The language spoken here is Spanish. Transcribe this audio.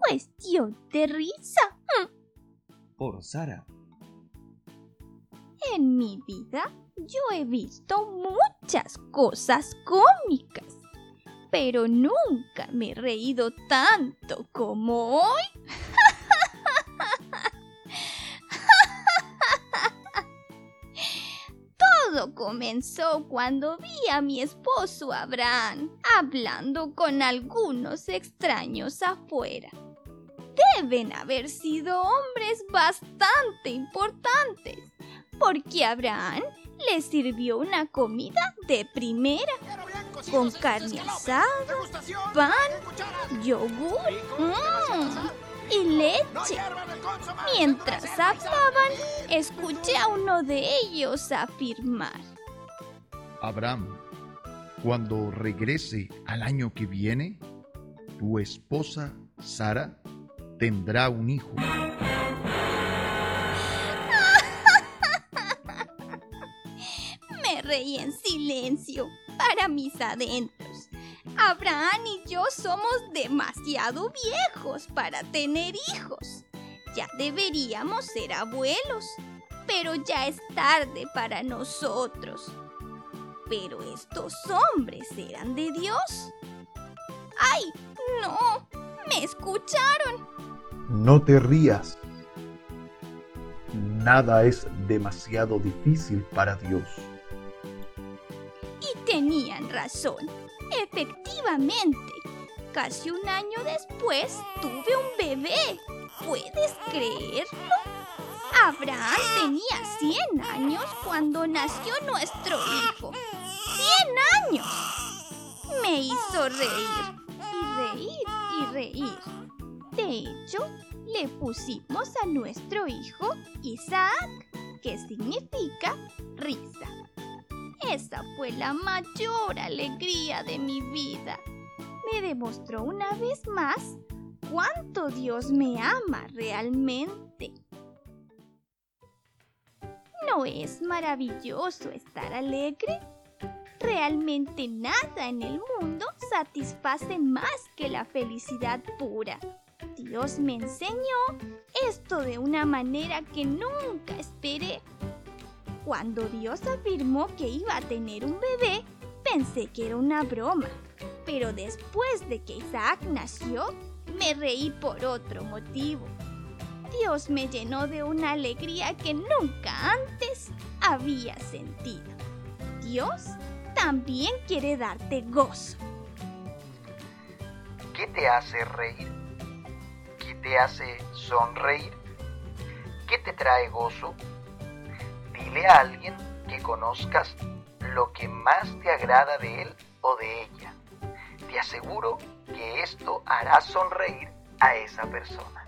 cuestión de risa. Por Sara. En mi vida yo he visto muchas cosas cómicas, pero nunca me he reído tanto como hoy. Todo comenzó cuando vi a mi esposo Abraham hablando con algunos extraños afuera. Deben haber sido hombres bastante importantes, porque Abraham le sirvió una comida de primera, con carne asada, pan, yogur mm, y leche. Mientras hablaban, escuché a uno de ellos afirmar. Abraham, cuando regrese al año que viene, tu esposa Sara tendrá un hijo. Me reí en silencio para mis adentros. Abraham y yo somos demasiado viejos para tener hijos. Ya deberíamos ser abuelos, pero ya es tarde para nosotros. Pero estos hombres eran de Dios. ¡Ay! No, me escucharon. No te rías. Nada es demasiado difícil para Dios. Y tenían razón. Efectivamente, casi un año después tuve un bebé. ¿Puedes creerlo? Abraham tenía 100 años cuando nació nuestro hijo. ¡100 años! Me hizo reír y reír y reír. Hecho, le pusimos a nuestro hijo Isaac, que significa risa. Esa fue la mayor alegría de mi vida. Me demostró una vez más cuánto Dios me ama realmente. ¿No es maravilloso estar alegre? Realmente nada en el mundo satisface más que la felicidad pura. Dios me enseñó esto de una manera que nunca esperé. Cuando Dios afirmó que iba a tener un bebé, pensé que era una broma. Pero después de que Isaac nació, me reí por otro motivo. Dios me llenó de una alegría que nunca antes había sentido. Dios también quiere darte gozo. ¿Qué te hace reír? ¿Qué te hace sonreír? ¿Qué te trae gozo? Dile a alguien que conozcas lo que más te agrada de él o de ella. Te aseguro que esto hará sonreír a esa persona.